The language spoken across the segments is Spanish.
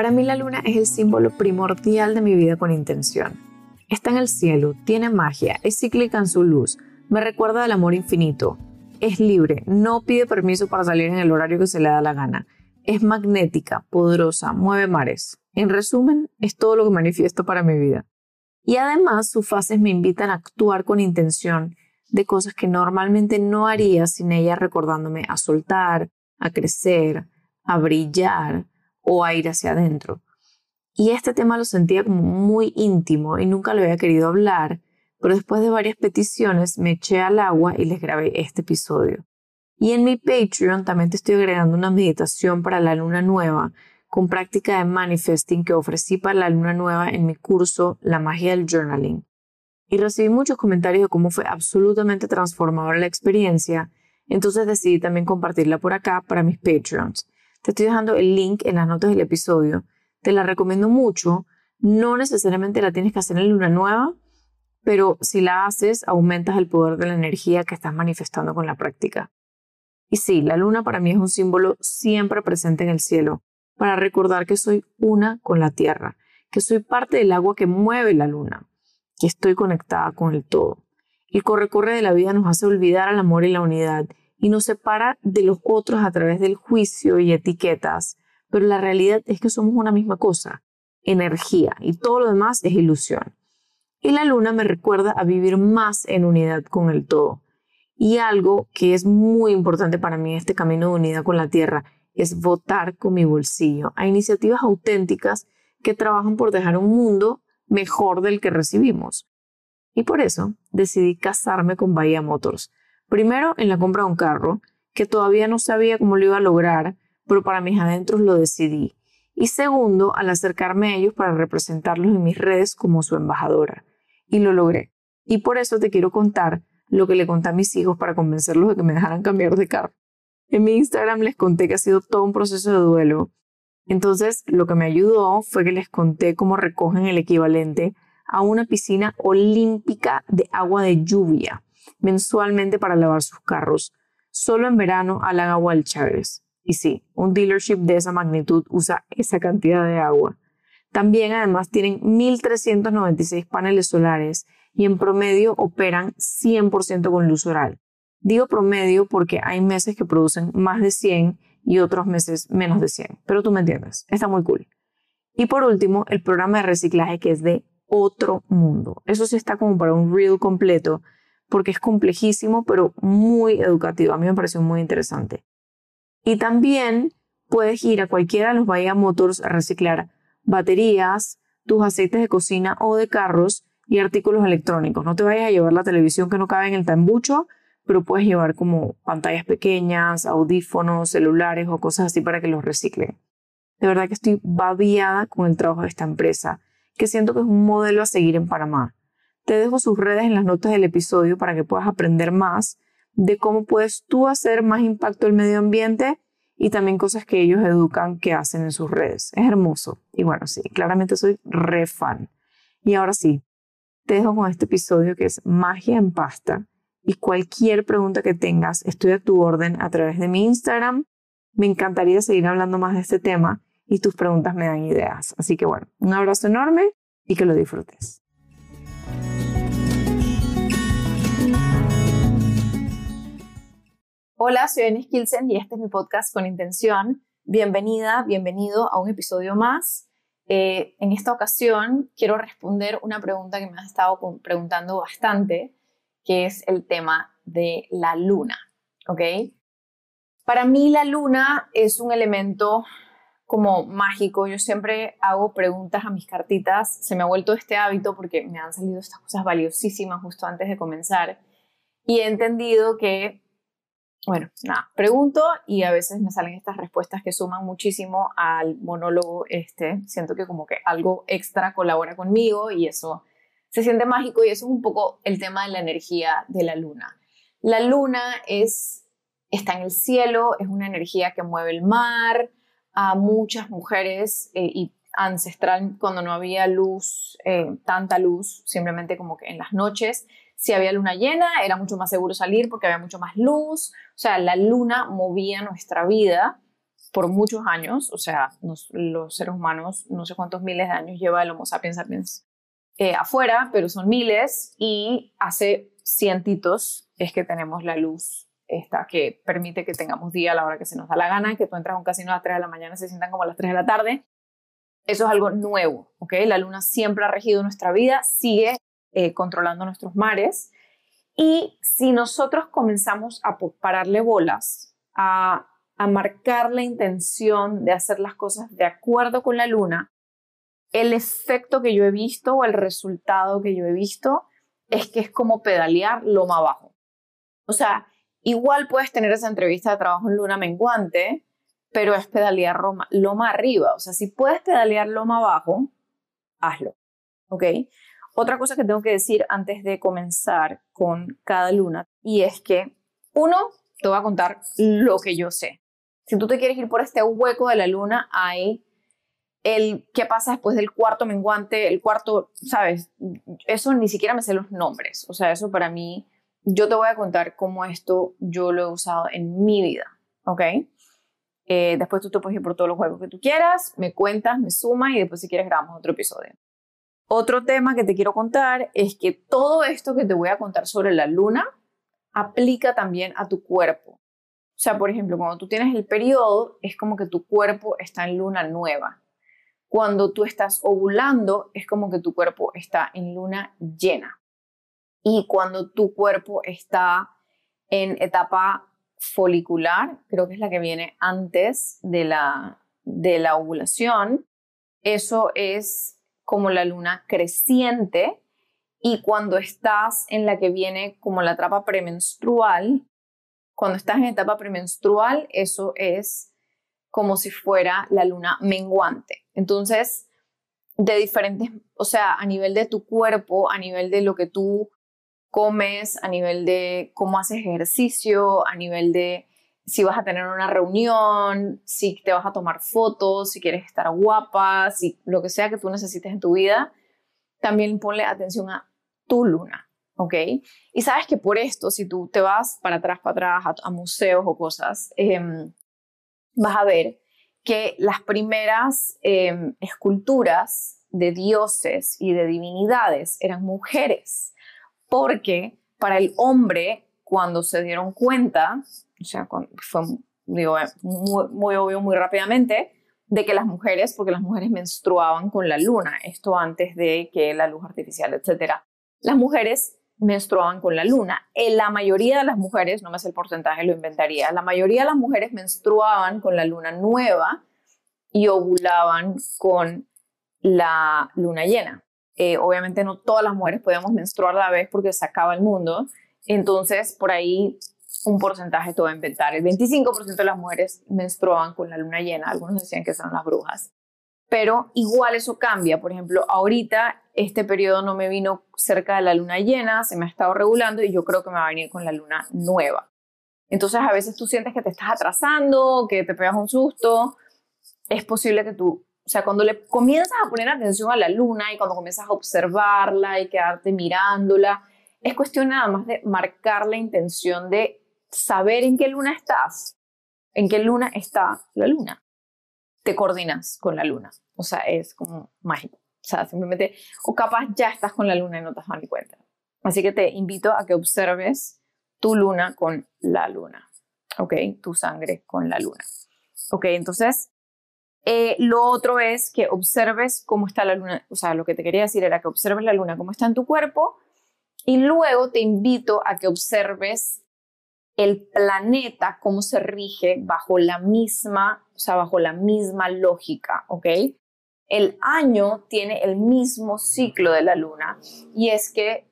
Para mí la luna es el símbolo primordial de mi vida con intención. Está en el cielo, tiene magia, es cíclica en su luz, me recuerda al amor infinito, es libre, no pide permiso para salir en el horario que se le da la gana, es magnética, poderosa, mueve mares. En resumen, es todo lo que manifiesto para mi vida. Y además sus fases me invitan a actuar con intención de cosas que normalmente no haría sin ella recordándome a soltar, a crecer, a brillar, o a ir hacia adentro. Y este tema lo sentía como muy íntimo y nunca lo había querido hablar, pero después de varias peticiones me eché al agua y les grabé este episodio. Y en mi Patreon también te estoy agregando una meditación para la luna nueva con práctica de manifesting que ofrecí para la luna nueva en mi curso La magia del journaling. Y recibí muchos comentarios de cómo fue absolutamente transformadora la experiencia, entonces decidí también compartirla por acá para mis Patreons. Te estoy dejando el link en las notas del episodio. Te la recomiendo mucho. No necesariamente la tienes que hacer en luna nueva, pero si la haces, aumentas el poder de la energía que estás manifestando con la práctica. Y sí, la luna para mí es un símbolo siempre presente en el cielo, para recordar que soy una con la tierra, que soy parte del agua que mueve la luna, que estoy conectada con el todo. El corre-corre de la vida nos hace olvidar al amor y la unidad y nos separa de los otros a través del juicio y etiquetas, pero la realidad es que somos una misma cosa, energía, y todo lo demás es ilusión. Y la luna me recuerda a vivir más en unidad con el todo. Y algo que es muy importante para mí en este camino de unidad con la Tierra es votar con mi bolsillo a iniciativas auténticas que trabajan por dejar un mundo mejor del que recibimos. Y por eso decidí casarme con Bahía Motors, Primero, en la compra de un carro, que todavía no sabía cómo lo iba a lograr, pero para mis adentros lo decidí. Y segundo, al acercarme a ellos para representarlos en mis redes como su embajadora. Y lo logré. Y por eso te quiero contar lo que le conté a mis hijos para convencerlos de que me dejaran cambiar de carro. En mi Instagram les conté que ha sido todo un proceso de duelo. Entonces, lo que me ayudó fue que les conté cómo recogen el equivalente a una piscina olímpica de agua de lluvia mensualmente para lavar sus carros. Solo en verano al agua al Chávez. Y sí, un dealership de esa magnitud usa esa cantidad de agua. También además tienen 1.396 paneles solares y en promedio operan 100% con luz oral. Digo promedio porque hay meses que producen más de 100 y otros meses menos de 100, pero tú me entiendes, está muy cool. Y por último, el programa de reciclaje que es de otro mundo. Eso sí está como para un reel completo porque es complejísimo, pero muy educativo. A mí me pareció muy interesante. Y también puedes ir a cualquiera de los Bahía Motors a reciclar baterías, tus aceites de cocina o de carros y artículos electrónicos. No te vayas a llevar la televisión que no cabe en el tambucho, pero puedes llevar como pantallas pequeñas, audífonos, celulares o cosas así para que los reciclen. De verdad que estoy babiada con el trabajo de esta empresa, que siento que es un modelo a seguir en Panamá. Te dejo sus redes en las notas del episodio para que puedas aprender más de cómo puedes tú hacer más impacto el medio ambiente y también cosas que ellos educan que hacen en sus redes. Es hermoso. Y bueno, sí, claramente soy re fan. Y ahora sí, te dejo con este episodio que es magia en pasta. Y cualquier pregunta que tengas, estoy a tu orden a través de mi Instagram. Me encantaría seguir hablando más de este tema y tus preguntas me dan ideas. Así que bueno, un abrazo enorme y que lo disfrutes. Hola, soy Enes Kilsen y este es mi podcast con intención. Bienvenida, bienvenido a un episodio más. Eh, en esta ocasión quiero responder una pregunta que me has estado preguntando bastante, que es el tema de la luna. ¿Ok? Para mí la luna es un elemento como mágico. Yo siempre hago preguntas a mis cartitas. Se me ha vuelto este hábito porque me han salido estas cosas valiosísimas justo antes de comenzar. Y he entendido que bueno, nada, pregunto y a veces me salen estas respuestas que suman muchísimo al monólogo este. Siento que como que algo extra colabora conmigo y eso se siente mágico y eso es un poco el tema de la energía de la luna. La luna es, está en el cielo, es una energía que mueve el mar a muchas mujeres eh, y ancestral cuando no había luz, eh, tanta luz, simplemente como que en las noches si había luna llena, era mucho más seguro salir porque había mucho más luz. O sea, la luna movía nuestra vida por muchos años, o sea, los seres humanos, no sé cuántos miles de años lleva el Homo sapiens sapiens eh, afuera, pero son miles y hace cientitos es que tenemos la luz esta que permite que tengamos día a la hora que se nos da la gana, que tú entras a un casino a las 3 de la mañana y se sientan como a las 3 de la tarde. Eso es algo nuevo, ¿ok? La luna siempre ha regido nuestra vida, sigue eh, controlando nuestros mares. Y si nosotros comenzamos a pararle bolas, a, a marcar la intención de hacer las cosas de acuerdo con la luna, el efecto que yo he visto o el resultado que yo he visto es que es como pedalear loma abajo. O sea, igual puedes tener esa entrevista de trabajo en luna menguante, pero es pedalear loma arriba. O sea, si puedes pedalear loma abajo, hazlo. ¿Ok? Otra cosa que tengo que decir antes de comenzar con cada luna, y es que, uno, te voy a contar lo que yo sé. Si tú te quieres ir por este hueco de la luna, hay el qué pasa después del cuarto menguante, el cuarto, ¿sabes? Eso ni siquiera me sé los nombres. O sea, eso para mí, yo te voy a contar cómo esto yo lo he usado en mi vida, ¿ok? Eh, después tú te puedes ir por todos los juegos que tú quieras, me cuentas, me sumas y después si quieres grabamos otro episodio. Otro tema que te quiero contar es que todo esto que te voy a contar sobre la luna aplica también a tu cuerpo. O sea, por ejemplo, cuando tú tienes el periodo, es como que tu cuerpo está en luna nueva. Cuando tú estás ovulando, es como que tu cuerpo está en luna llena. Y cuando tu cuerpo está en etapa folicular, creo que es la que viene antes de la, de la ovulación, eso es como la luna creciente y cuando estás en la que viene como la etapa premenstrual, cuando estás en etapa premenstrual, eso es como si fuera la luna menguante. Entonces, de diferentes, o sea, a nivel de tu cuerpo, a nivel de lo que tú comes, a nivel de cómo haces ejercicio, a nivel de si vas a tener una reunión, si te vas a tomar fotos, si quieres estar guapa, si lo que sea que tú necesites en tu vida, también ponle atención a tu luna, ¿ok? Y sabes que por esto, si tú te vas para atrás, para atrás, a, museos o cosas, em, vas a ver que las primeras em, esculturas de dioses y de divinidades eran mujeres, porque para el hombre, cuando se dieron cuenta o sea, fue digo, muy, muy obvio muy rápidamente, de que las mujeres, porque las mujeres menstruaban con la luna, esto antes de que la luz artificial, etcétera. Las mujeres menstruaban con la luna. La mayoría de las mujeres, no me sé el porcentaje, lo inventaría, la mayoría de las mujeres menstruaban con la luna nueva y ovulaban con la luna llena. Eh, obviamente no todas las mujeres podemos menstruar a la vez porque se acaba el mundo. Entonces, por ahí un porcentaje, te voy a inventar, el 25% de las mujeres menstruaban con la luna llena, algunos decían que son las brujas, pero igual eso cambia, por ejemplo, ahorita este periodo no me vino cerca de la luna llena, se me ha estado regulando y yo creo que me va a venir con la luna nueva. Entonces a veces tú sientes que te estás atrasando, que te pegas un susto, es posible que tú, o sea, cuando le comienzas a poner atención a la luna y cuando comienzas a observarla y quedarte mirándola, es cuestión nada más de marcar la intención de saber en qué luna estás, en qué luna está la luna, te coordinas con la luna. O sea, es como mágico. O sea, simplemente, o capaz ya estás con la luna y no te has dado ni cuenta. Así que te invito a que observes tu luna con la luna. ¿Ok? Tu sangre con la luna. ¿Ok? Entonces, eh, lo otro es que observes cómo está la luna. O sea, lo que te quería decir era que observes la luna, cómo está en tu cuerpo. Y luego te invito a que observes el planeta, cómo se rige bajo la misma, o sea, bajo la misma lógica, ¿ok? El año tiene el mismo ciclo de la luna y es que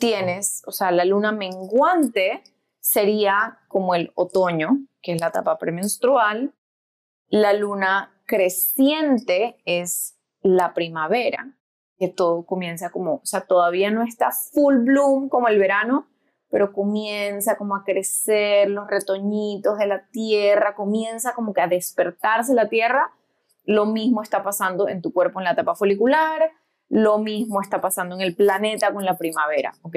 tienes, o sea, la luna menguante sería como el otoño, que es la etapa premenstrual, la luna creciente es la primavera, que todo comienza como, o sea, todavía no está full bloom como el verano, pero comienza como a crecer los retoñitos de la tierra, comienza como que a despertarse la tierra. Lo mismo está pasando en tu cuerpo en la etapa folicular, lo mismo está pasando en el planeta con la primavera, ¿ok?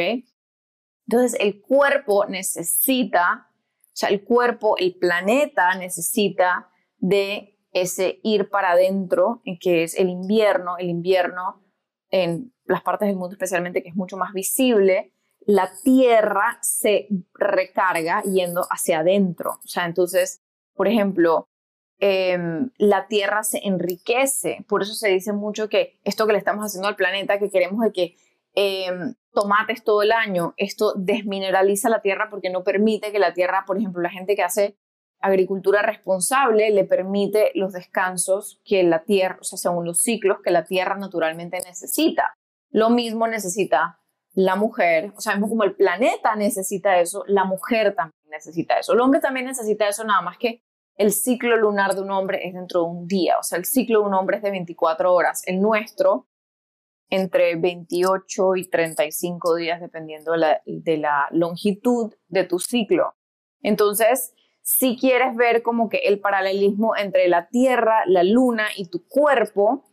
Entonces el cuerpo necesita, o sea, el cuerpo, el planeta necesita de ese ir para adentro, que es el invierno, el invierno en las partes del mundo especialmente que es mucho más visible, la tierra se recarga yendo hacia adentro. O sea, entonces, por ejemplo, em, la tierra se enriquece. Por eso se dice mucho que esto que le estamos haciendo al planeta, que queremos de que em, tomates todo el año, esto desmineraliza la tierra porque no permite que la tierra, por ejemplo, la gente que hace agricultura responsable le permite los descansos que la tierra, o sea, según los ciclos que la tierra naturalmente necesita. Lo mismo necesita la mujer, o sea, como el planeta necesita eso, la mujer también necesita eso. El hombre también necesita eso, nada más que el ciclo lunar de un hombre es dentro de un día, o sea, el ciclo de un hombre es de 24 horas. El nuestro, entre 28 y 35 días, dependiendo de la, longitud de tu ciclo. Entonces, si quieres ver como que el paralelismo entre la Tierra, la Luna y tu cuerpo,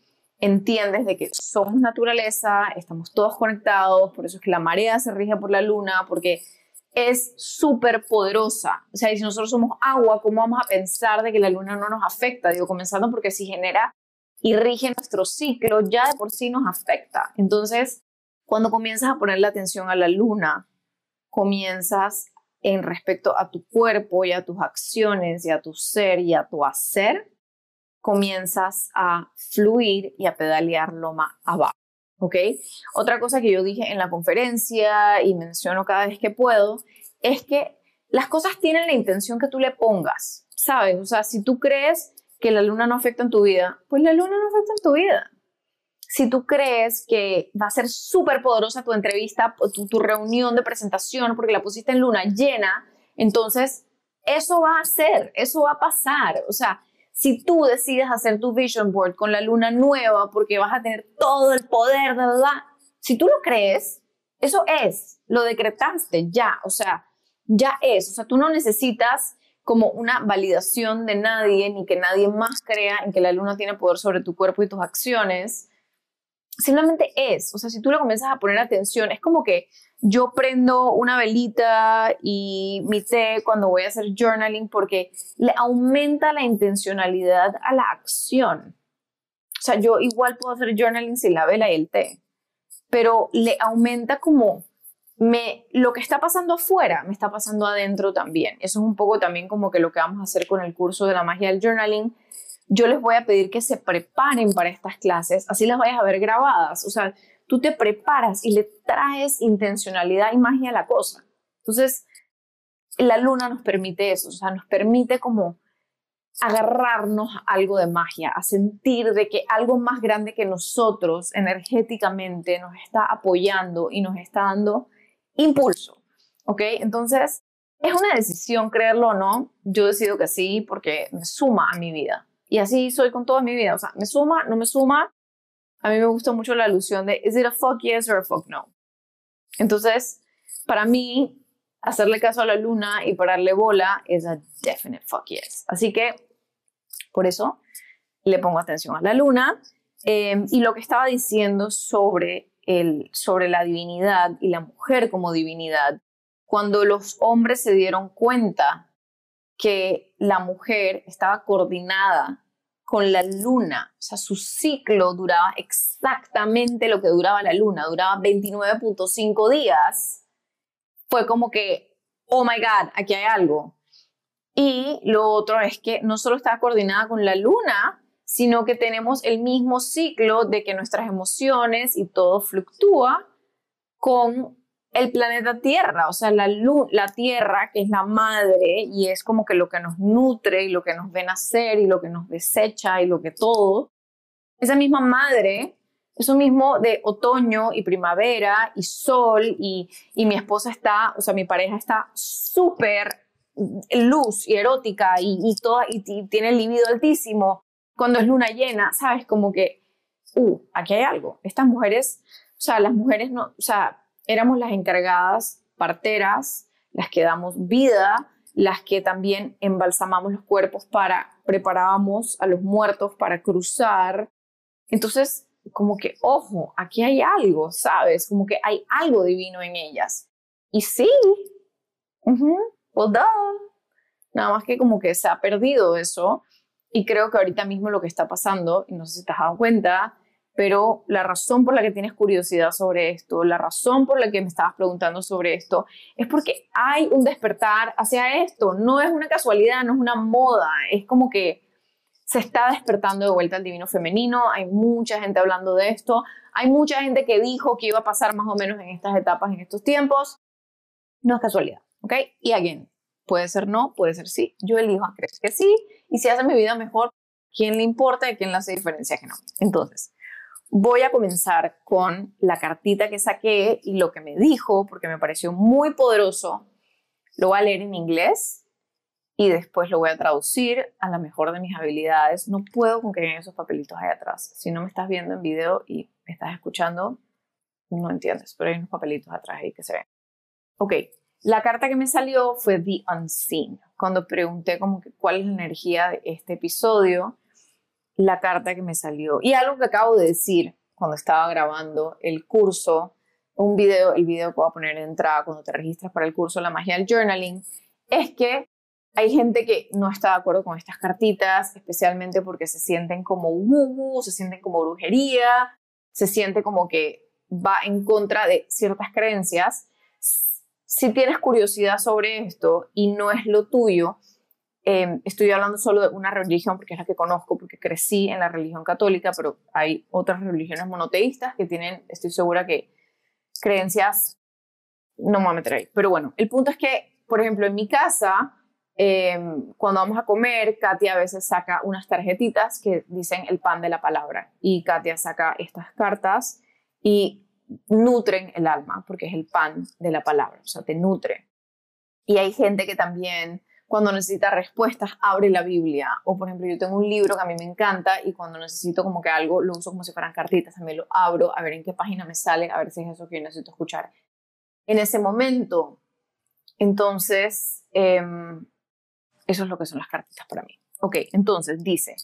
entiendes de que somos naturaleza, estamos todos conectados, por eso es que la marea se rige por la Luna, porque es súper poderosa. O sea, si nosotros somos agua, ¿cómo vamos a pensar de que la Luna no nos afecta? Digo, comenzando porque si genera y rige nuestro ciclo, ya de por sí nos afecta. Entonces, cuando comienzas a poner la atención a la Luna, comienzas en respecto a tu cuerpo y a tus acciones y a tu ser y a tu hacer, comienzas a fluir y a pedalearlo más abajo. ¿Ok? Otra cosa que yo dije en la conferencia y menciono cada vez que puedo es que las cosas tienen la intención que tú le pongas, ¿sabes? O sea, si tú crees que la luna no afecta en tu vida, pues la luna no afecta en tu vida si tú crees que va a ser súper poderosa tu entrevista, tu, tu reunión de presentación, porque la pusiste en luna llena, entonces eso va a ser, eso va a pasar. O sea, si tú decides hacer tu vision board con la luna nueva porque vas a tener todo el poder, de verdad, si tú lo crees, eso es, lo decretaste ya, o sea, ya es, o sea, tú no necesitas como una validación de nadie ni que nadie más crea en que la luna tiene poder sobre tu cuerpo y tus acciones simplemente es, o sea, si tú le comienzas a poner atención, es como que yo prendo una velita y mi té cuando voy a hacer journaling porque le aumenta la intencionalidad a la acción. O sea, yo igual puedo hacer journaling sin la vela y el té, pero le aumenta como me, lo que está pasando afuera me está pasando adentro también. Eso es un poco también como que lo que vamos a hacer con el curso de la magia del journaling yo les voy a pedir que se preparen para estas clases, así las vayas a ver grabadas. O sea, tú te preparas y le traes intencionalidad y magia a la cosa. Entonces, la luna nos permite eso, o sea, nos permite como agarrarnos algo de magia, a sentir de que algo más grande que nosotros energéticamente nos está apoyando y nos está dando impulso. ¿Ok? Entonces, es una decisión creerlo o no. Yo decido que sí porque me suma a mi vida. Y así soy con toda mi vida. O sea, me suma, no me suma. A mí me gusta mucho la alusión de, ¿is it a fuck yes or a fuck no? Entonces, para mí, hacerle caso a la luna y pararle bola es a definite fuck yes. Así que, por eso, le pongo atención a la luna. Em, y lo que estaba diciendo sobre, el, sobre la divinidad y la mujer como divinidad, cuando los hombres se dieron cuenta que la mujer estaba coordinada con la luna. O sea, su ciclo duraba exactamente lo que duraba la luna, duraba 29.5 días. Fue como que, oh my God, aquí hay algo. Y lo otro es que no solo está coordinada con la luna, sino que tenemos el mismo ciclo de que nuestras emociones y todo fluctúa con el planeta Tierra, o sea, la, la Tierra, que es la madre y es como que lo que nos nutre y lo que nos ve nacer y lo que nos desecha y lo que todo, esa misma madre, eso mismo de otoño y primavera y sol y, mi esposa está, o sea, mi pareja está súper luz y erótica y, y, toda, y, y tiene el libido altísimo cuando es luna llena, ¿sabes? Como que, uh, aquí hay algo. Estas mujeres, o sea, las mujeres no, o sea, éramos las encargadas parteras, las que damos vida, las que también embalsamamos los cuerpos para, preparábamos a los muertos para cruzar. Entonces, como que, ojo, aquí hay algo, ¿sabes? Como que hay algo divino en ellas. Y sí, uh Nada más que como que se ha perdido eso y creo que ahorita mismo lo que está pasando, y no sé si te has dado cuenta, pero la razón por la que tienes curiosidad sobre esto, la razón por la que me estabas preguntando sobre esto, es porque hay un despertar hacia esto. No es una casualidad, no es una moda, es como que se está despertando de vuelta el divino femenino, hay mucha gente hablando de esto, hay mucha gente que dijo que iba a pasar más o menos en estas etapas, en estos tiempos. No es casualidad, ¿ok? Y again, puede ser no, puede ser sí. Yo elijo a creer que sí, y si hace mi vida mejor, ¿quién le importa y quién le hace diferencia que no? Entonces, Voy a comenzar con la cartita que saqué y lo que me dijo, porque me pareció muy poderoso. Lo voy a leer en inglés y después lo voy a traducir a la mejor de mis habilidades. No puedo con que vean esos papelitos ahí atrás. Si no me estás viendo en video y me estás escuchando, no entiendes, pero hay unos papelitos atrás ahí que se ven. Ok, la carta que me salió fue The Unseen. Cuando pregunté como que cuál es la energía de este episodio, la carta que me salió. Y algo que acabo de decir cuando estaba grabando el curso, un video, el video que voy a poner en entrada cuando te registras para el curso La magia del journaling, es que hay gente que no está de acuerdo con estas cartitas, especialmente porque se sienten como woo, se sienten como brujería, se siente como que va en contra de ciertas creencias. Si tienes curiosidad sobre esto y no es lo tuyo, Em, estoy hablando solo de una religión porque es la que conozco, porque crecí en la religión católica, pero hay otras religiones monoteístas que tienen, estoy segura que creencias, no me voy a meter ahí. Pero bueno, el punto es que, por ejemplo, en mi casa, em, cuando vamos a comer, Katia a veces saca unas tarjetitas que dicen el pan de la palabra y Katia saca estas cartas y nutren el alma porque es el pan de la palabra, o sea, te nutre. Y hay gente que también cuando necesita respuestas, abre la Biblia. O, por ejemplo, yo tengo un libro que a mí me encanta y cuando necesito como que algo, lo uso como si fueran cartitas. También lo abro a ver en qué página me sale, a ver si es eso que yo necesito escuchar. En ese momento, entonces, em, eso es lo que son las cartitas para mí. Ok, entonces dice,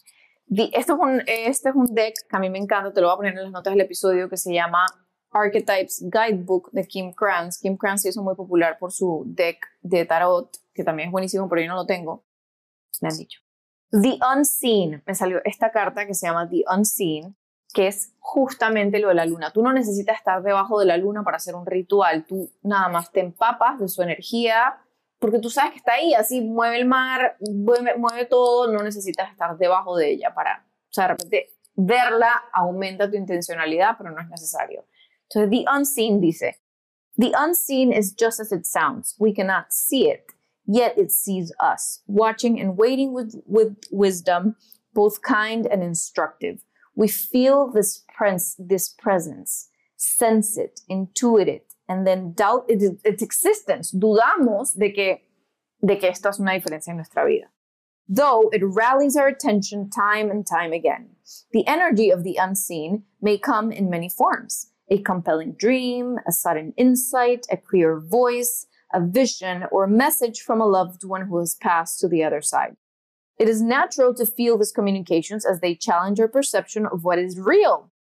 este, es un, este es un deck que a mí me encanta, te lo voy a poner en las notas del episodio, que se llama Archetypes Guidebook de Kim Kranz. Kim Kranz es muy popular por su deck de tarot, que también es buenísimo, pero yo no lo tengo. Me han dicho. The Unseen. Me salió esta carta que se llama The Unseen, que es justamente lo de la luna. Tú no necesitas estar debajo de la luna para hacer un ritual. Tú nada más te empapas de su energía, porque tú sabes que está ahí, así mueve el mar, mueve, mueve todo, no necesitas estar debajo de ella para, o sea, de repente verla aumenta tu intencionalidad, pero no es necesario. So the unseen dice, the unseen is just as it sounds. We cannot see it, yet it sees us, watching and waiting with, with wisdom, both kind and instructive. We feel this, pres- this presence, sense it, intuit it, and then doubt its, its existence. Dudamos de que, de que esto es una diferencia en nuestra vida. Though it rallies our attention time and time again. The energy of the unseen may come in many forms a compelling dream, a sudden insight, a clear voice, a vision, or message from a loved one who has passed to the other side. It is natural to feel these communications as they challenge our perception of what is real.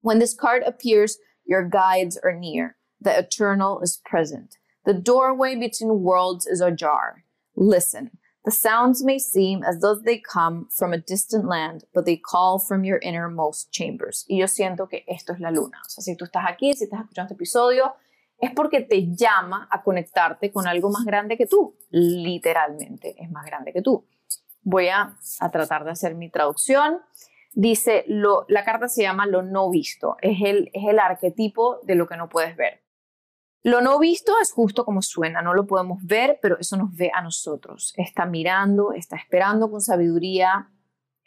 When this card appears, your guides are near. The eternal is present. The doorway between worlds is ajar. Listen. The sounds may seem as though they come from a distant land, but they call from your innermost chambers. Y yo siento que esto es la luna. O sea, si tú estás aquí, si estás escuchando este episodio, es porque te llama a conectarte con algo más grande que tú. Literalmente es más grande que tú. Voy a, tratar de hacer mi traducción. Dice, lo, la carta se llama lo no visto. Es el, es el arquetipo de lo que no puedes ver. Lo no visto es justo como suena, no lo podemos ver, pero eso nos ve a nosotros. Está mirando, está esperando con sabiduría,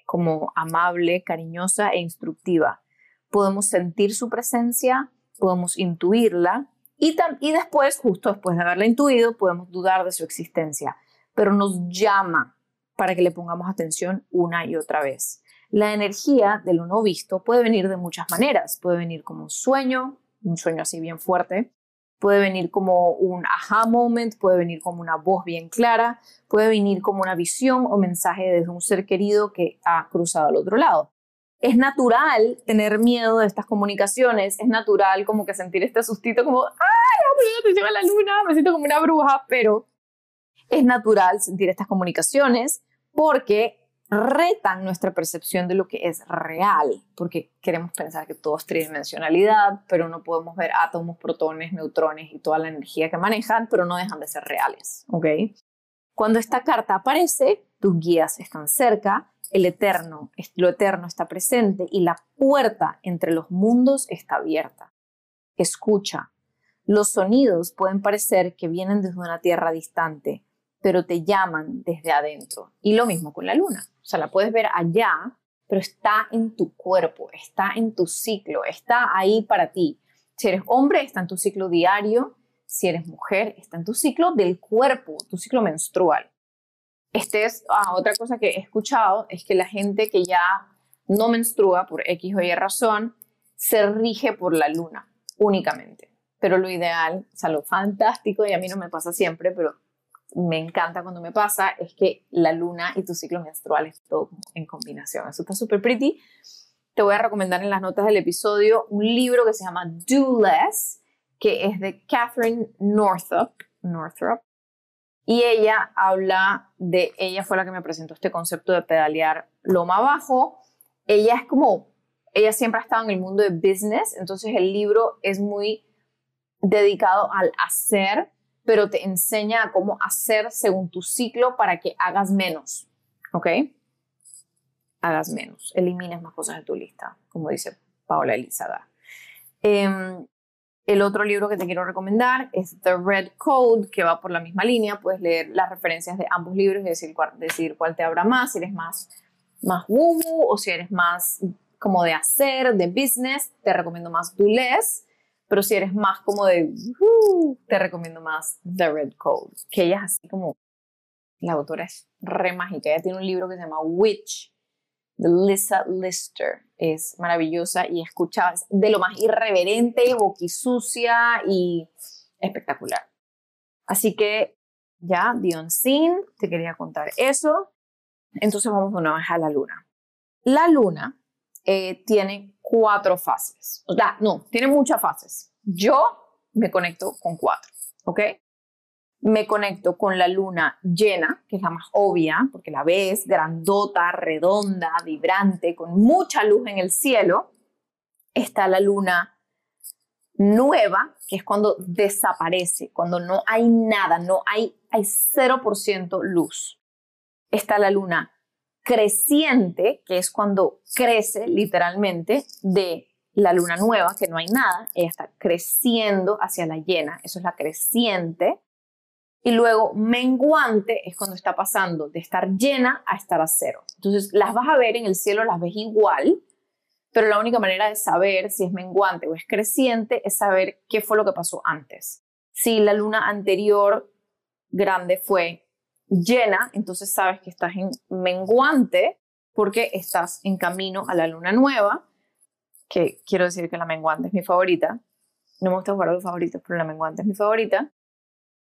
como amable, cariñosa e instructiva. Podemos sentir su presencia, podemos intuirla y, después, justo después de haberla intuido, podemos dudar de su existencia, pero nos llama para que le pongamos atención una y otra vez. La energía de lo no visto puede venir de muchas maneras. Puede venir como un sueño, un sueño así bien fuerte, puede venir como un aha moment, puede venir como una voz bien clara, puede venir como una visión o mensaje desde un ser querido que ha cruzado al otro lado. Es natural tener miedo de estas comunicaciones, es natural como que sentir este sustito como, ¡ay, te lleva la luna! Me siento como una bruja, pero es natural sentir estas comunicaciones porque retan nuestra percepción de lo que es real, porque queremos pensar que todo es tridimensionalidad, pero no podemos ver átomos, protones, neutrones y toda la energía que manejan, pero no dejan de ser reales, ¿ok? Cuando esta carta aparece, tus guías están cerca, el eterno, lo eterno está presente y la puerta entre los mundos está abierta. Escucha. Los sonidos pueden parecer que vienen desde una tierra distante, pero te llaman desde adentro. Y lo mismo con la luna. O sea, la puedes ver allá, pero está en tu cuerpo, está en tu ciclo, está ahí para ti. Si eres hombre, está en tu ciclo diario. Si eres mujer, está en tu ciclo del cuerpo, tu ciclo menstrual. Este es ah, otra cosa que he escuchado, es que la gente que ya no menstrua por X o Y razón, se rige por la luna únicamente. Pero lo ideal, o sea, lo fantástico, y a mí no me pasa siempre, pero me encanta cuando me pasa es que la luna y tu ciclo menstrual es todo en combinación. Eso está súper pretty. Te voy a recomendar en las notas del episodio un libro que se llama Do Less, que es de Catherine Northrop. Northrop. Y ella habla de, ella fue la que me presentó este concepto de pedalear loma abajo. Ella es como, ella siempre ha estado en el mundo de business, entonces el libro es muy dedicado al hacer pero te enseña cómo hacer según tu ciclo para que hagas menos, ¿ok? Hagas menos, elimines más cosas de tu lista, como dice Paola Elizaga. Em, el otro libro que te quiero recomendar es The Red Code, que va por la misma línea. Puedes leer las referencias de ambos libros y decir cuál, decir cuál te abra más, si eres más, más woo, o si eres más como de hacer, de business. Te recomiendo más Do. Pero si eres más como de, te recomiendo más The Red Code, que ella es así como, la autora es re mágica. Ella tiene un libro que se llama Witch, de Lisa Lister. Es maravillosa y escucha de lo más irreverente, boquisucia y espectacular. Así que ya, Dion Sin, te quería contar eso. Entonces vamos de una vez a la luna. La luna eh, tiene cuatro fases. O sea, no, tiene muchas fases. Yo me conecto con cuatro, ¿ok? Me conecto con la luna llena, que es la más obvia, porque la ves grandota, redonda, vibrante, con mucha luz en el cielo. Está la luna nueva, que es cuando desaparece, cuando no hay nada, no hay, hay 0% luz. Está la luna creciente, que es cuando crece literalmente de la luna nueva, que no hay nada, ella está creciendo hacia la llena, eso es la creciente. Y luego menguante es cuando está pasando de estar llena a estar a cero. Entonces las vas a ver en el cielo, las ves igual, pero la única manera de saber si es menguante o es creciente es saber qué fue lo que pasó antes. Si la luna anterior grande fue llena, entonces sabes que estás en menguante porque estás en camino a la luna nueva, que quiero decir que la menguante es mi favorita. No me gusta jugar a los favoritos, pero la menguante es mi favorita.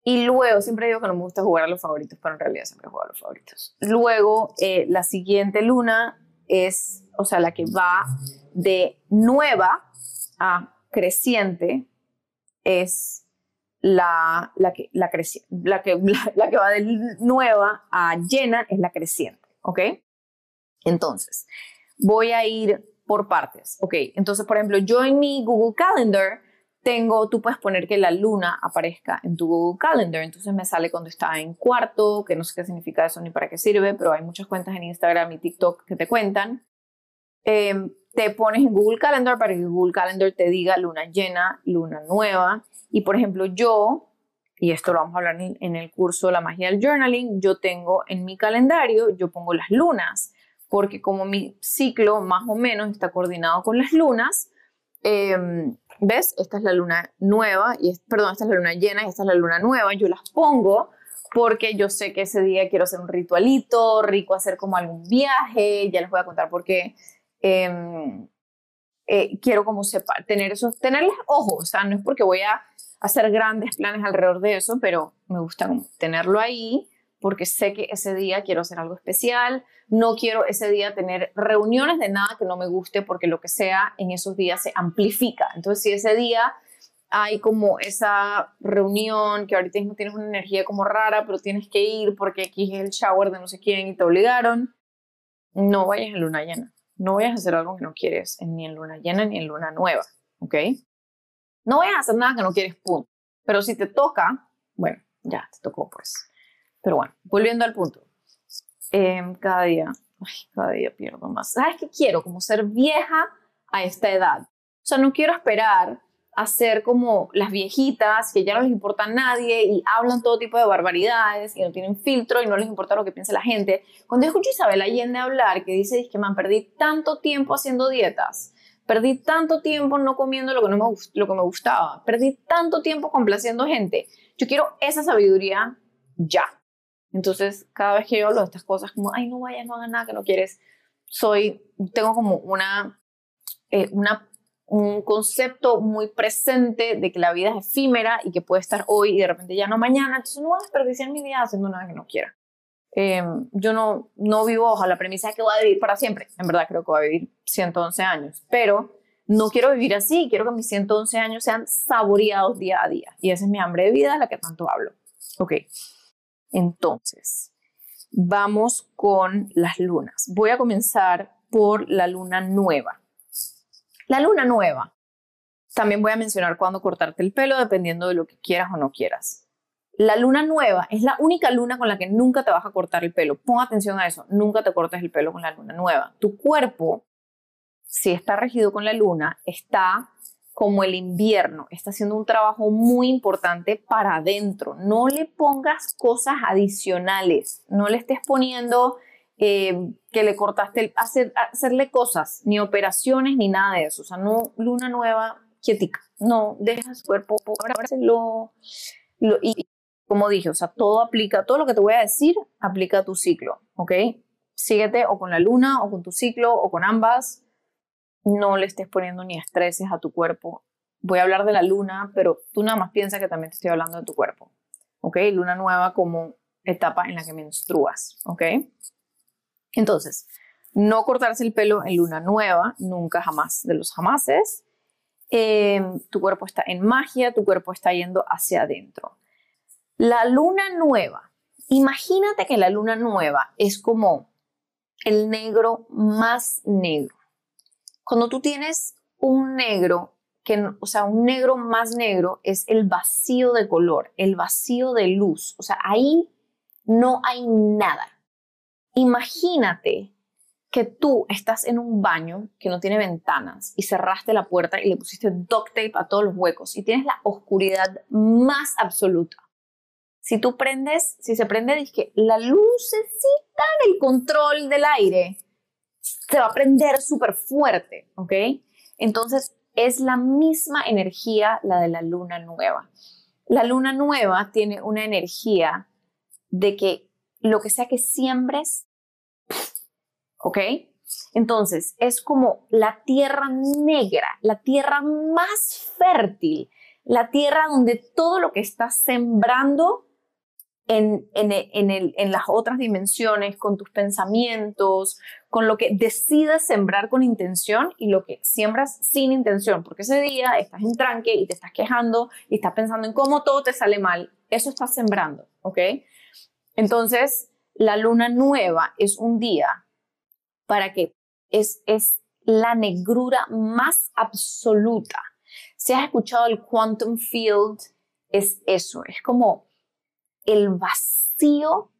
Y luego, siempre digo que no me gusta jugar a los favoritos, pero en realidad siempre juego a los favoritos. Luego, eh, la siguiente luna es, o sea, la que va de nueva a creciente, es la, la, que, la, la, que, la, que va de nueva a llena es la creciente, ¿ok? Entonces, voy a ir por partes, ¿ok? Entonces, por ejemplo, yo en mi Google Calendar tengo, tú puedes poner que la luna aparezca en tu Google Calendar, entonces me sale cuando está en cuarto, que no sé qué significa eso ni para qué sirve, pero hay muchas cuentas en Instagram y TikTok que te cuentan. Em, te pones en Google Calendar para que Google Calendar te diga luna llena, luna nueva. Y por ejemplo, yo, y esto lo vamos a hablar en, el curso La magia del journaling, yo tengo en mi calendario, yo pongo las lunas, porque como mi ciclo más o menos está coordinado con las lunas, em, ¿ves? Esta es la luna nueva, y perdón, esta es la luna llena y esta es la luna nueva, yo las pongo porque yo sé que ese día quiero hacer un ritualito, rico hacer como algún viaje, ya les voy a contar por qué. Em, eh, quiero como sepa, tener esos, tenerles ojos, o sea, no es porque voy a hacer grandes planes alrededor de eso, pero me gusta tenerlo ahí porque sé que ese día quiero hacer algo especial, no quiero ese día tener reuniones de nada que no me guste porque lo que sea en esos días se amplifica. Entonces, si ese día hay como esa reunión que ahorita mismo tienes una energía como rara, pero tienes que ir porque aquí es el shower de no sé quién y te obligaron, no vayas en luna llena. No vayas a hacer algo que no quieres ni en luna llena ni en luna nueva, ¿ok? No vayas a hacer nada que no quieres, punto. Pero si te toca, bueno, ya te tocó pues. Pero bueno, volviendo al punto. Em, cada día, cada día pierdo más. ¿Sabes qué quiero? Como ser vieja a esta edad. O sea, no quiero esperar a ser como las viejitas que ya no les importa a nadie y hablan todo tipo de barbaridades y no tienen filtro y no les importa lo que piense la gente. Cuando escucho a Isabel Allende hablar, que dice que man, perdí tanto tiempo haciendo dietas, perdí tanto tiempo no comiendo lo que, no me, lo que me gustaba, perdí tanto tiempo complaciendo gente. Yo quiero esa sabiduría ya. Entonces, cada vez que yo hablo de estas cosas, como, ay, no vayas, no hagas nada que no quieres, soy, tengo como una, eh, una un concepto muy presente de que la vida es efímera y que puede estar hoy y de repente ya no mañana, entonces no voy a desperdiciar mi vida haciendo nada que no quiera. Em, yo no, no vivo bajo la premisa de que voy a vivir para siempre, en verdad creo que voy a vivir 111 años, pero no quiero vivir así, quiero que mis 111 años sean saboreados día a día y esa es mi hambre de vida la que tanto hablo. Ok, entonces, vamos con las lunas. Voy a comenzar por la luna nueva. La luna nueva. También voy a mencionar cuándo cortarte el pelo dependiendo de lo que quieras o no quieras. La luna nueva es la única luna con la que nunca te vas a cortar el pelo. Pon atención a eso, nunca te cortes el pelo con la luna nueva. Tu cuerpo, si está regido con la luna, está como el invierno, está haciendo un trabajo muy importante para adentro. No le pongas cosas adicionales, no le estés poniendo eh, que le cortaste, hacer, hacerle cosas, ni operaciones, ni nada de eso. O sea, no luna nueva, quietica. No, deja su cuerpo, y como dije, o sea, todo aplica, todo lo que te voy a decir aplica a tu ciclo, ¿ok? Síguete o con la luna, o con tu ciclo, o con ambas. No le estés poniendo ni estreses a tu cuerpo. Voy a hablar de la luna, pero tú nada más piensa que también te estoy hablando de tu cuerpo, ¿ok? Luna nueva como etapa en la que menstruas, ¿ok? Entonces, no cortarse el pelo en luna nueva, nunca jamás de los jamases. Em, tu cuerpo está en magia, tu cuerpo está yendo hacia adentro. La luna nueva, imagínate que la luna nueva es como el negro más negro. Cuando tú tienes un negro, que, o sea, un negro más negro es el vacío de color, el vacío de luz. O sea, ahí no hay nada. Imagínate que tú estás en un baño que no tiene ventanas y cerraste la puerta y le pusiste duct tape a todos los huecos y tienes la oscuridad más absoluta. Si tú prendes, si se prende, dije, la lucecita del control del aire se va a prender súper fuerte, ¿ok? Entonces es la misma energía la de la luna nueva. La luna nueva tiene una energía de que lo que sea que siembres, ¿ok? Entonces, es como la tierra negra, la tierra más fértil, la tierra donde todo lo que estás sembrando en, en, las otras dimensiones, con tus pensamientos, con lo que decides sembrar con intención y lo que siembras sin intención, porque ese día estás en tranque y te estás quejando y estás pensando en cómo todo te sale mal, eso estás sembrando, ¿ok? Entonces, la luna nueva es un día para que es, es la negrura más absoluta. Si has escuchado el quantum field, es eso, es como el vacío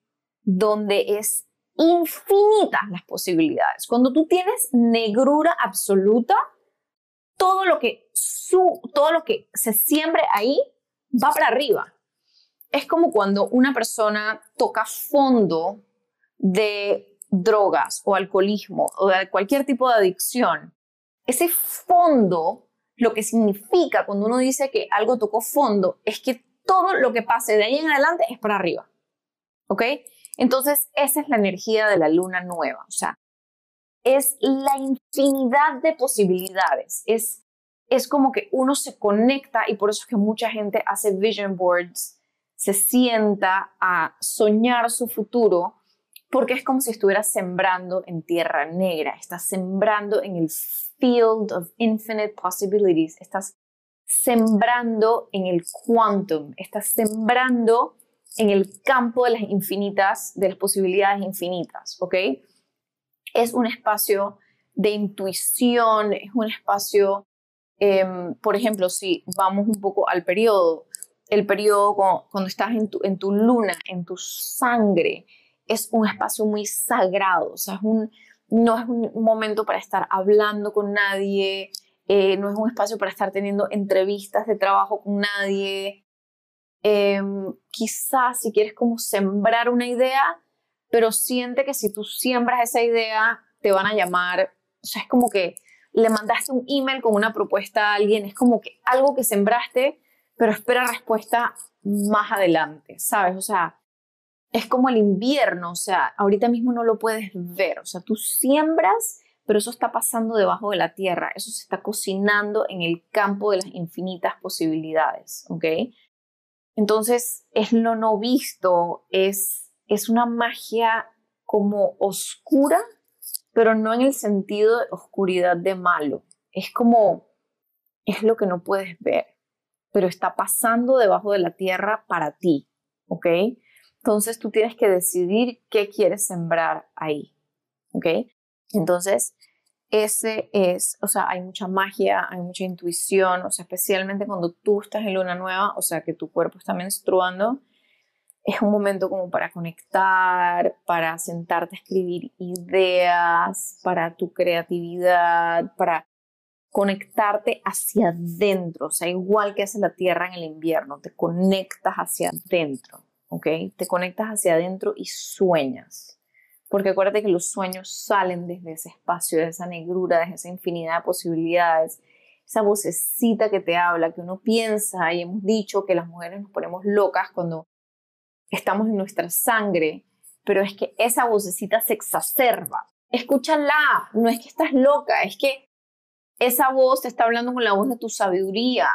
donde es infinitas las posibilidades. Cuando tú tienes negrura absoluta, todo lo que, su, todo lo que se siembre ahí va para arriba es como cuando una persona toca fondo de drogas o alcoholismo o de cualquier tipo de adicción. Ese fondo, lo que significa cuando uno dice que algo tocó fondo, es que todo lo que pase de ahí en adelante es para arriba. ¿Ok? Entonces, esa es la energía de la luna nueva. O sea, es la infinidad de posibilidades. Es, es como que uno se conecta y por eso es que mucha gente hace vision boards se sienta a soñar su futuro porque es como si estuviera sembrando en tierra negra, estás sembrando en el field of infinite possibilities, estás sembrando en el quantum, estás sembrando en el campo de las infinitas, de las posibilidades infinitas, ¿ok? es un espacio de intuición, es un espacio, em, por ejemplo, si vamos un poco al periodo, el periodo cuando, estás en tu, en tu, luna, en tu sangre, es un espacio muy sagrado, o sea, es un, no es un momento para estar hablando con nadie, eh, no es un espacio para estar teniendo entrevistas de trabajo con nadie. Em, quizás si quieres como sembrar una idea, pero siente que si tú siembras esa idea, te van a llamar, o sea, es como que le mandaste un email con una propuesta a alguien, es como que algo que sembraste, pero espera respuesta más adelante, ¿sabes? O sea, es como el invierno, o sea, ahorita mismo no lo puedes ver, o sea, tú siembras, pero eso está pasando debajo de la tierra, eso se está cocinando en el campo de las infinitas posibilidades, ¿ok? Entonces, es lo no visto, es, es una magia como oscura, pero no en el sentido de oscuridad de malo, es como, es lo que no puedes ver, pero está pasando debajo de la tierra para ti, ¿ok? Entonces tú tienes que decidir qué quieres sembrar ahí. ¿Ok? Entonces, ese es, o sea, hay mucha magia, hay mucha intuición, o sea, especialmente cuando tú estás en luna nueva, o sea, que tu cuerpo está menstruando, es un momento como para conectar, para sentarte a escribir ideas, para tu creatividad, para conectarte hacia adentro, o sea, igual que hace la Tierra en el invierno, te conectas hacia adentro. ¿ok? Te conectas hacia adentro y sueñas. Porque acuérdate que los sueños salen desde ese espacio, de esa negrura, desde esa infinidad de posibilidades, esa vocecita que te habla, que uno piensa y hemos dicho que las mujeres nos ponemos locas cuando estamos en nuestra sangre, pero es que esa vocecita se exacerba. Escúchala, no es que estás loca, es que esa voz te está hablando con la voz de tu sabiduría,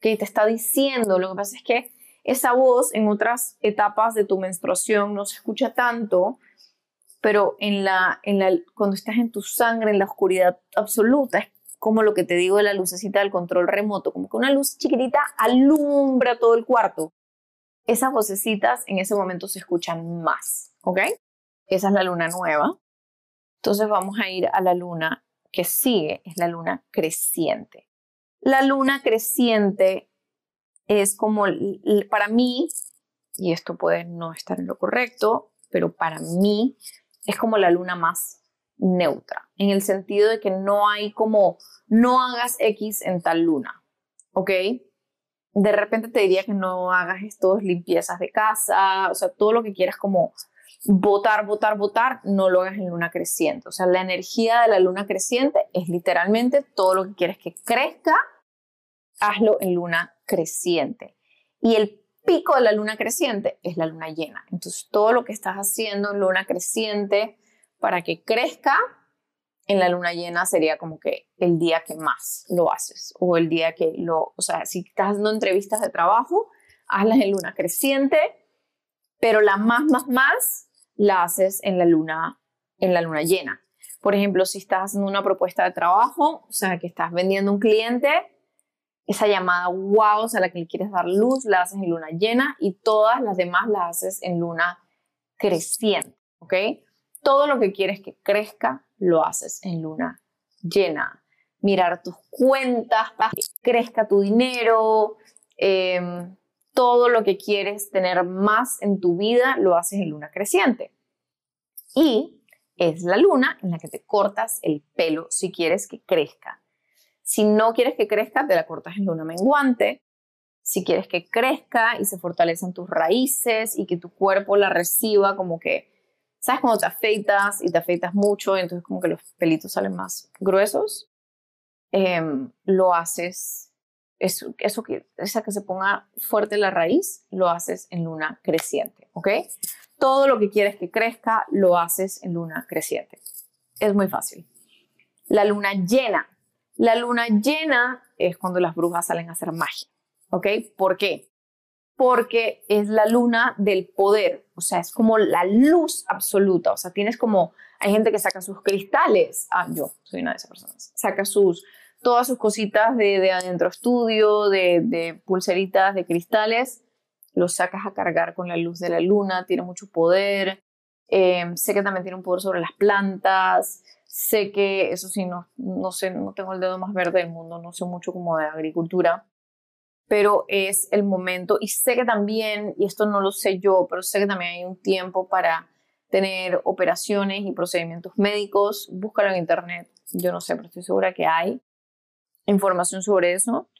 que te está diciendo, lo que pasa es que esa voz en otras etapas de tu menstruación no se escucha tanto, pero en la, en la, cuando estás en tu sangre, en la oscuridad absoluta, es como lo que te digo de la lucecita del control remoto, como que una luz chiquitita alumbra todo el cuarto. Esas vocecitas en ese momento se escuchan más, ¿ok? Esa es la luna nueva. Entonces vamos a ir a la luna que sigue, es la luna creciente. La luna creciente es como, para mí, y esto puede no estar en lo correcto, pero para mí es como la luna más neutra, en el sentido de que no hay como, no hagas X en tal luna, ¿ok? De repente te diría que no hagas estos limpiezas de casa, o sea, todo lo que quieras como votar, votar, votar, no lo hagas en luna creciente. O sea, la energía de la luna creciente es literalmente todo lo que quieres que crezca, hazlo en luna creciente. Y el pico de la luna creciente es la luna llena. Entonces, todo lo que estás haciendo en luna creciente para que crezca, en la luna llena sería como que el día que más lo haces o el día que lo, o sea, si estás haciendo entrevistas de trabajo, hazlas en luna creciente, pero la más, más, más la haces en la luna, en la luna llena. Por ejemplo, si estás haciendo una propuesta de trabajo, o sea, que estás vendiendo un cliente, esa llamada wow a la que le quieres dar luz, la haces en luna llena y todas las demás las haces en luna creciente, ¿ok? Todo lo que quieres que crezca, lo haces en luna llena. Mirar tus cuentas para que crezca tu dinero, em, todo lo que quieres tener más en tu vida, lo haces en luna creciente. Y es la luna en la que te cortas el pelo si quieres que crezca. Si no quieres que crezca, te la cortas en luna menguante. Si quieres que crezca y se fortalezcan tus raíces y que tu cuerpo la reciba como que, ¿sabes? Cuando te afeitas y te afeitas mucho, entonces como que los pelitos salen más gruesos, em, lo haces, eso, eso que, esa que se ponga fuerte la raíz, lo haces en luna creciente, ¿ok? Todo lo que quieres que crezca, lo haces en luna creciente. Es muy fácil. La luna llena la luna llena es cuando las brujas salen a hacer magia, ¿ok? ¿Por qué? Porque es la luna del poder, o sea, es como la luz absoluta, o sea, tienes como, hay gente que saca sus cristales, ah, yo soy una de esas personas, saca sus, todas sus cositas de, adentro estudio, de, de pulseritas, de cristales, los sacas a cargar con la luz de la luna, tiene mucho poder, Em, sé que también tiene un poder sobre las plantas. Sé que, eso sí, no, no sé, no tengo el dedo más verde del mundo, no sé mucho como de agricultura, pero es el momento. Y sé que también, y esto no lo sé yo, pero sé que también hay un tiempo para tener operaciones y procedimientos médicos. Búscalo en internet, yo no sé, pero estoy segura que hay información sobre eso.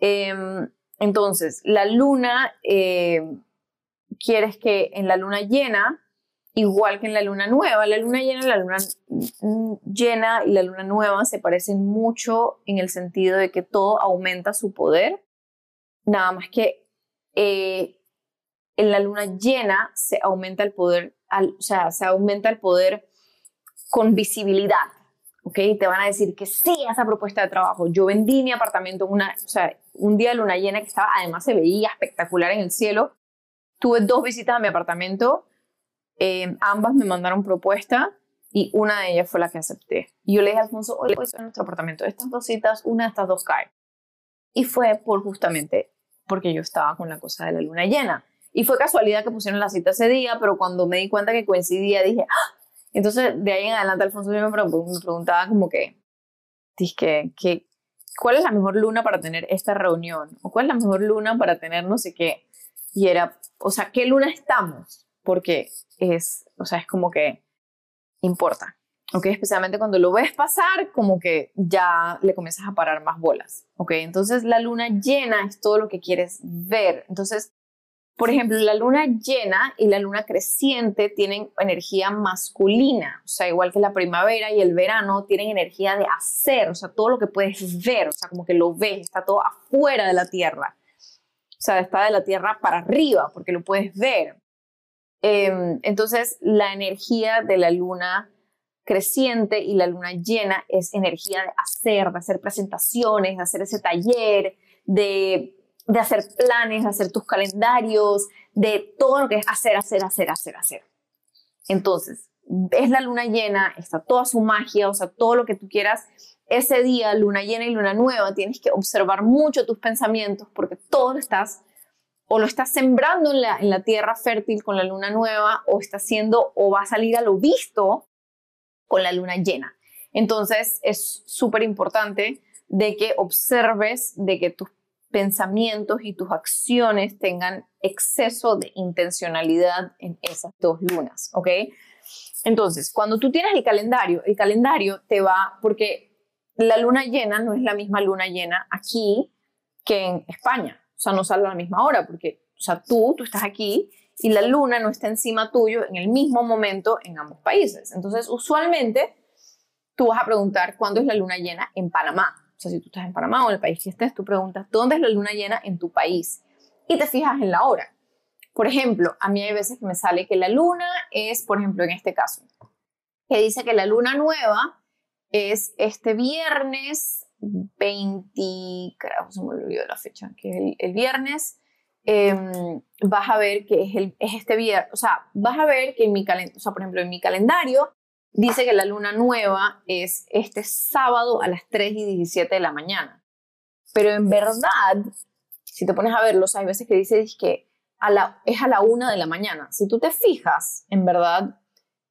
Em, entonces, la luna, eh, quieres que en la luna llena, igual que en la luna nueva, la luna llena, la luna llena y la luna nueva se parecen mucho en el sentido de que todo aumenta su poder, nada más que eh, en la luna llena se aumenta el poder, o sea, se aumenta el poder con visibilidad. ¿ok? Te van a decir que sí a esa propuesta de trabajo. Yo vendí mi apartamento una, o sea, un día de luna llena que estaba, además se veía espectacular en el cielo. Tuve dos visitas a mi apartamento, eh, ambas me mandaron propuesta y una de ellas fue la que acepté. Y yo le dije a Alfonso, oye, pues en nuestro apartamento, estas dos citas, una de estas dos cae. Y fue por justamente porque yo estaba con la cosa de la luna llena. Y fue casualidad que pusieron la cita ese día, pero cuando me di cuenta que coincidía, dije, ¡Ah! Entonces, de ahí en adelante, Alfonso me, preguntaba como que, que, que, ¿cuál es la mejor luna para tener esta reunión? ¿O cuál es la mejor luna para tener no sé qué? Y era, o sea, ¿qué luna estamos? Porque es, o sea, es como que importa. ¿ok? Especialmente cuando lo ves pasar, como que ya le comienzas a parar más bolas, ¿ok? Entonces la luna llena es todo lo que quieres ver. Entonces, por ejemplo, la luna llena y la luna creciente tienen energía masculina, o sea, igual que la primavera y el verano tienen energía de hacer, o sea, todo lo que puedes ver, o sea, como que lo ves, está todo afuera de la Tierra, o sea, está de la Tierra para arriba, porque lo puedes ver. Em, entonces, la energía de la luna creciente y la luna llena es energía de hacer, de hacer presentaciones, de hacer ese taller, de de hacer planes, de hacer tus calendarios, de todo lo que es hacer, hacer, hacer, hacer, hacer. Entonces, es la luna llena, está toda su magia, o sea, todo lo que tú quieras. Ese día, luna llena y luna nueva, tienes que observar mucho tus pensamientos porque todo lo estás o lo estás sembrando en la, tierra fértil con la luna nueva o está haciendo o va a salir a lo visto con la luna llena. Entonces, es súper importante de que observes de que tus pensamientos y tus acciones tengan exceso de intencionalidad en esas dos lunas, ¿ok? Entonces, cuando tú tienes el calendario, el calendario te va, porque la luna llena no es la misma luna llena aquí que en España, sea, no sale a la misma hora, porque, o sea, tú, tú estás aquí y la luna no está encima tuyo en el mismo momento en ambos países. Entonces, usualmente, tú vas a preguntar cuándo es la luna llena en Panamá, o sea, si tú estás en Panamá o en el país que estés, tú preguntas, ¿dónde es la luna llena en tu país? Y te fijas en la hora. Por ejemplo, a mí hay veces que me sale que la luna es, por ejemplo, en este caso, que dice que la luna nueva es este viernes 20, creo, se me olvidó la fecha, que es el, viernes, em, vas a ver que es, el, es este viernes, o sea, vas a ver que en mi calendario, o sea, por ejemplo, en mi calendario dice que la luna nueva es este sábado a las 3 y 17 de la mañana. Pero en verdad, si te pones a verlos, hay veces que dice que es a la 1 de la mañana. Si tú te fijas, en verdad,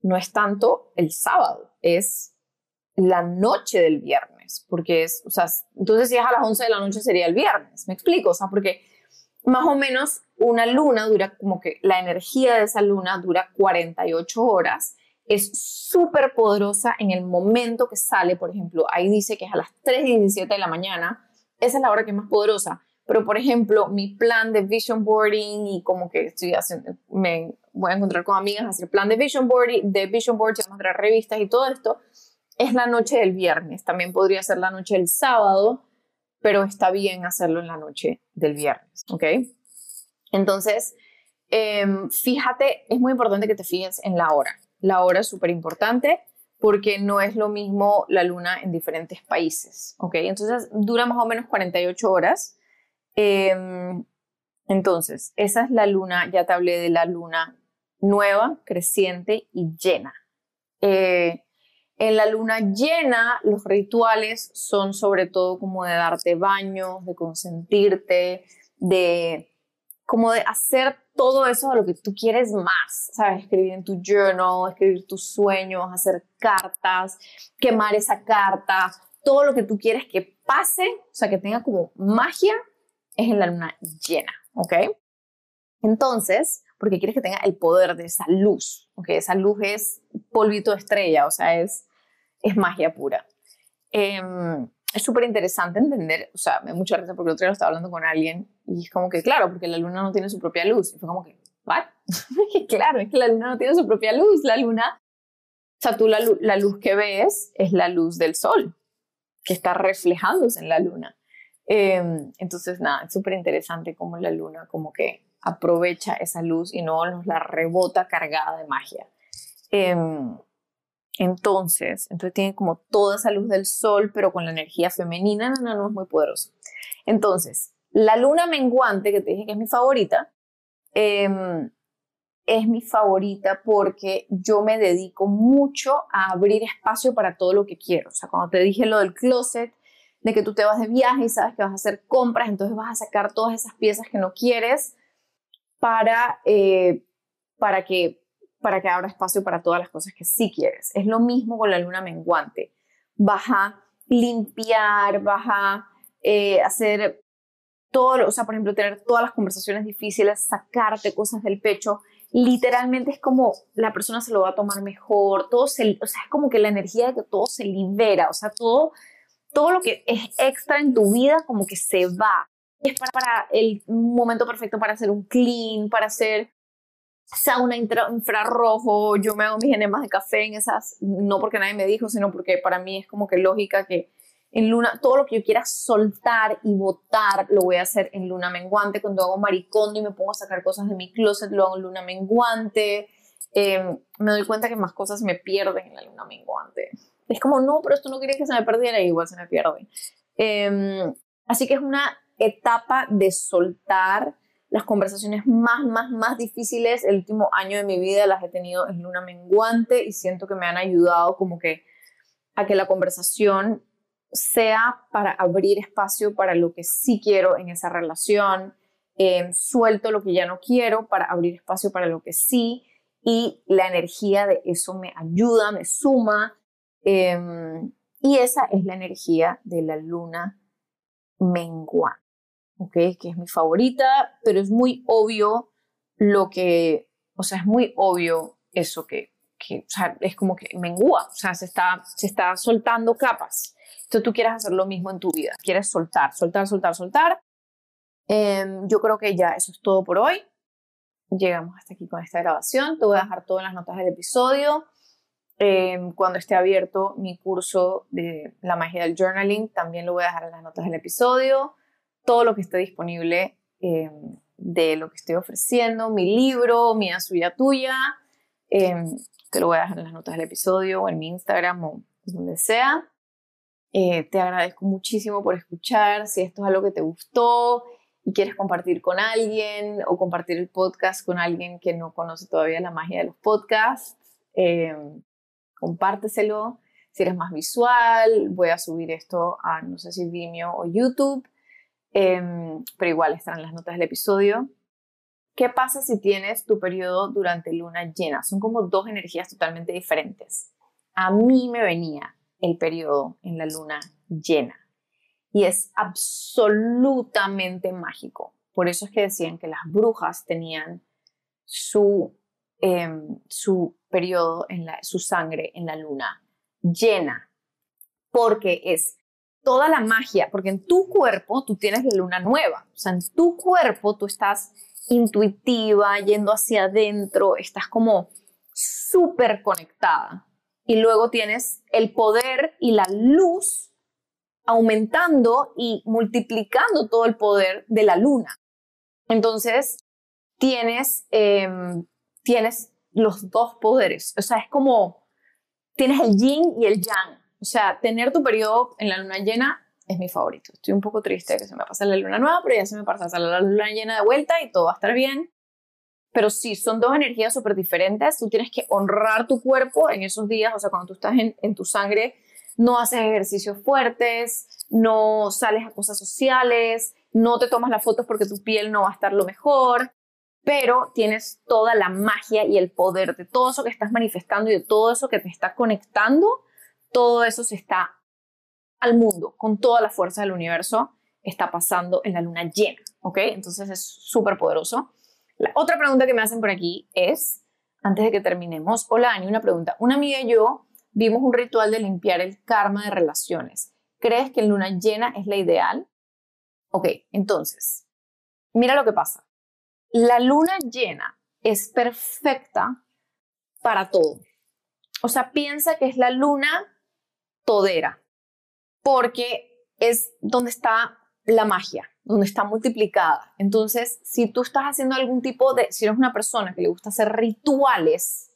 no es tanto el sábado, es la noche del viernes, porque es, o sea, entonces si es a las 11 de la noche sería el viernes, me explico, o sea, porque más o menos una luna dura como que la energía de esa luna dura 48 horas es súper poderosa en el momento que sale, por ejemplo, ahí dice que es a las 3 y 17 de la mañana, esa es la hora que es más poderosa, pero por ejemplo, mi plan de vision boarding y como que estoy haciendo, me voy a encontrar con amigas, hacer plan de vision boarding, de vision board, a mostrar revistas y todo esto, es la noche del viernes, también podría ser la noche del sábado, pero está bien hacerlo en la noche del viernes, ¿ok? Entonces, em, fíjate, es muy importante que te fijes en la hora la hora es súper importante porque no es lo mismo la luna en diferentes países, ¿ok? Entonces dura más o menos 48 horas. Em, entonces, esa es la luna, ya te hablé de la luna nueva, creciente y llena. Eh, en la luna llena, los rituales son sobre todo como de darte baños, de consentirte, de como de hacer todo eso a lo que tú quieres más, ¿sabes? Escribir en tu journal, escribir tus sueños, hacer cartas, quemar esa carta, todo lo que tú quieres que pase, o sea, que tenga como magia, es en la luna llena, ¿ok? Entonces, porque quieres que tenga el poder de esa luz, ¿ok? Esa luz es polvito de estrella, o sea, es, es magia pura. Em, es súper interesante entender, o sea, me da mucha risa porque el otro día estaba hablando con alguien y es como que, claro, porque la luna no tiene su propia luz. Y fue como que, ¿what? claro, es que la luna no tiene su propia luz. La luna, o sea, tú la, la luz que ves es la luz del sol, que está reflejándose en la luna. Em, entonces, nada, es súper interesante cómo la luna como que aprovecha esa luz y no nos la rebota cargada de magia. Em, entonces, entonces tiene como toda esa luz del sol, pero con la energía femenina, no, no, es muy poderoso. Entonces, la luna menguante, que te dije que es mi favorita, em, es mi favorita porque yo me dedico mucho a abrir espacio para todo lo que quiero. O sea, cuando te dije lo del closet, de que tú te vas de viaje y sabes que vas a hacer compras, entonces vas a sacar todas esas piezas que no quieres para, eh, para que para que abra espacio para todas las cosas que sí quieres. Es lo mismo con la luna menguante. Vas a limpiar, vas a eh, hacer todo, o sea, por ejemplo, tener todas las conversaciones difíciles, sacarte cosas del pecho. Literalmente es como la persona se lo va a tomar mejor, todo se, o sea, es como que la energía de que todo se libera, o sea, todo, todo lo que es extra en tu vida como que se va. Es para, el momento perfecto para hacer un clean, para hacer sauna infrarrojo, yo me hago mis enemas de café en esas, no porque nadie me dijo, sino porque para mí es como que lógica que en luna, todo lo que yo quiera soltar y botar, lo voy a hacer en luna menguante. Cuando hago maricondo y me pongo a sacar cosas de mi closet, lo hago en luna menguante. Em, me doy cuenta que más cosas me pierden en la luna menguante. Es como, no, pero esto no quería que se me perdiera, igual se me pierde. Em, así que es una etapa de soltar, las conversaciones más, más, más difíciles. El último año de mi vida las he tenido en luna menguante y siento que me han ayudado como que a que la conversación sea para abrir espacio para lo que sí quiero en esa relación, em, suelto lo que ya no quiero para abrir espacio para lo que sí y la energía de eso me ayuda, me suma. Em, y esa es la energía de la luna menguante. Que es mi favorita, pero es muy obvio lo que, o sea, es muy obvio eso que, que o sea, es como que mengua, o sea, se está, se está soltando capas. Entonces tú quieres hacer lo mismo en tu vida, quieres soltar, soltar, soltar, soltar. Em, yo creo que ya eso es todo por hoy. Llegamos hasta aquí con esta grabación. Te voy a dejar todo en las notas del episodio. Em, cuando esté abierto mi curso de la magia del journaling, también lo voy a dejar en las notas del episodio todo lo que esté disponible eh, de lo que estoy ofreciendo, mi libro, mi suya tuya. Eh, te lo voy a dejar en las notas del episodio o en mi Instagram o donde sea. Eh, te agradezco muchísimo por escuchar. Si esto es algo que te gustó y quieres compartir con alguien o compartir el podcast con alguien que no conoce todavía la magia de los podcasts, compárteselo. Si eres más visual, voy a subir esto a no sé si Vimeo o YouTube. Em, pero igual están en las notas del episodio. ¿Qué pasa si tienes tu periodo durante luna llena? Son como dos energías totalmente diferentes. A mí me venía el periodo en la luna llena y es absolutamente mágico. Por eso es que decían que las brujas tenían su, em, su periodo, en la, su sangre en la luna llena, porque es toda la magia, porque en tu cuerpo tú tienes la luna nueva, o sea, en tu cuerpo tú estás intuitiva, yendo hacia adentro, estás como súper conectada. Y luego tienes el poder y la luz aumentando y multiplicando todo el poder de la luna. Entonces, tienes, em, tienes los dos poderes. O sea, es como, tienes el yin y el yang. O sea, tener tu periodo en la luna llena es mi favorito. Estoy un poco triste de que se me pase la luna nueva, pero ya se me pasa la luna llena de vuelta y todo va a estar bien. Pero sí, son dos energías súper diferentes. Tú tienes que honrar tu cuerpo en esos días, o sea, cuando tú estás en, en tu sangre, no haces ejercicios fuertes, no sales a cosas sociales, no te tomas las fotos porque tu piel no va a estar lo mejor. pero tienes toda la magia y el poder de todo eso que estás manifestando y de todo eso que te está conectando, todo eso se está al mundo con toda la fuerza del universo, está pasando en la luna llena, ¿ok? Entonces es súper poderoso. La otra pregunta que me hacen por aquí es, antes de que terminemos, hola Ani, una pregunta. Una amiga y yo vimos un ritual de limpiar el karma de relaciones. ¿Crees que en luna llena es la ideal? Ok, entonces, mira lo que pasa. La luna llena es perfecta para todo. O sea, piensa que es la luna todera, porque es donde está la magia, donde está multiplicada. Entonces, si tú estás haciendo algún tipo de, si eres una persona que le gusta hacer rituales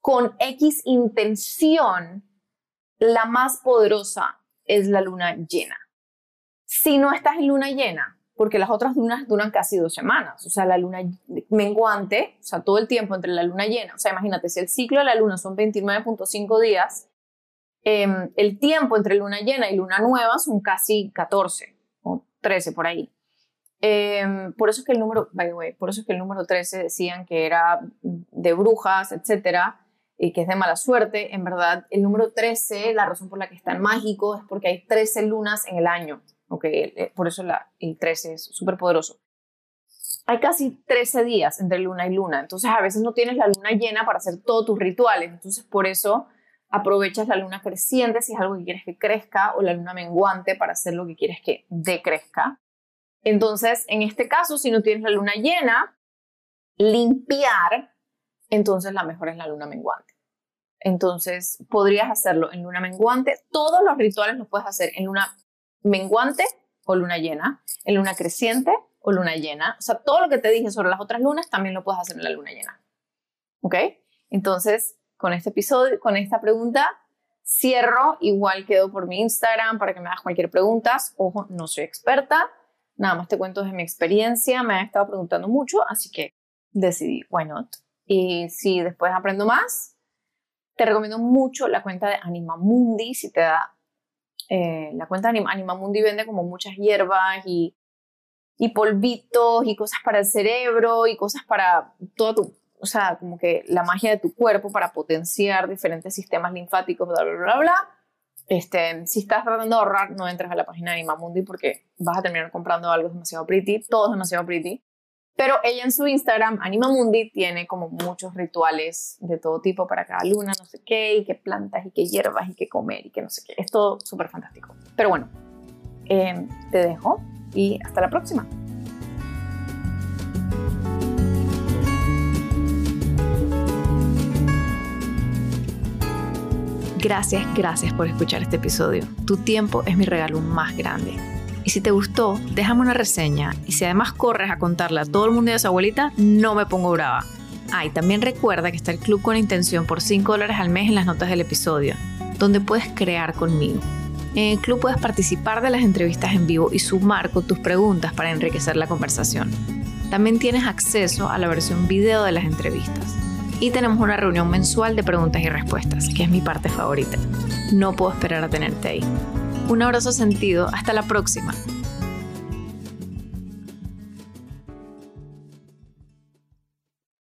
con X intención, la más poderosa es la luna llena. Si no estás en luna llena, porque las otras lunas duran casi dos semanas. O sea, la luna menguante, o sea, todo el tiempo entre la luna llena. O sea, imagínate, si el ciclo de la luna son 29.5 días, em, el tiempo entre luna llena y luna nueva son casi 14 o 13 por ahí. Em, por eso es que el número, por eso es que el número 13 decían que era de brujas, etcétera, y que es de mala suerte. En verdad, el número 13, la razón por la que es tan mágico es porque hay 13 lunas en el año. Okay, eh, por eso la, el 13 es súper poderoso. Hay casi 13 días entre luna y luna, entonces a veces no tienes la luna llena para hacer todos tus rituales, entonces por eso aprovechas la luna creciente si es algo que quieres que crezca o la luna menguante para hacer lo que quieres que decrezca. Entonces, en este caso, si no tienes la luna llena, limpiar, entonces la mejor es la luna menguante. Entonces, podrías hacerlo en luna menguante. Todos los rituales los puedes hacer en luna menguante o luna llena, en luna creciente o luna llena. O sea, todo lo que te dije sobre las otras lunas también lo puedes hacer en la luna llena. ¿Ok? Entonces, con este episodio, con esta pregunta, cierro. Igual quedo por mi Instagram para que me hagas cualquier pregunta. Ojo, no soy experta. Nada más te cuento de mi experiencia. Me han estado preguntando mucho, así que decidí, why not? Y si después aprendo más, te recomiendo mucho la cuenta de Animamundi si te da eh, la cuenta Anima, Animamundi vende como muchas hierbas y, y polvitos y cosas para el cerebro y cosas para todo tu, o sea, como que la magia de tu cuerpo para potenciar diferentes sistemas linfáticos, bla, bla, bla, bla. Este, si estás tratando de ahorrar, no entres a la página de Animamundi porque vas a terminar comprando algo demasiado pretty, todo es demasiado pretty. Pero ella en su Instagram, Anima Mundi, tiene como muchos rituales de todo tipo para cada luna, no sé qué, y qué plantas, y qué hierbas, y qué comer, y qué no sé qué. Es todo súper fantástico. Pero bueno, em, te dejo y hasta la próxima. Gracias, gracias por escuchar este episodio. Tu tiempo es mi regalo más grande. Y si te gustó, déjame una reseña. Y si además corres a contarle a todo el mundo de su abuelita, no me pongo brava. Ah, y también recuerda que está el club con intención por 5 dólares al mes en las notas del episodio, donde puedes crear conmigo. En el club puedes participar de las entrevistas en vivo y sumar con tus preguntas para enriquecer la conversación. También tienes acceso a la versión video de las entrevistas. Y tenemos una reunión mensual de preguntas y respuestas, que es mi parte favorita. No puedo esperar a tenerte ahí. Un abrazo sentido. Hasta la próxima.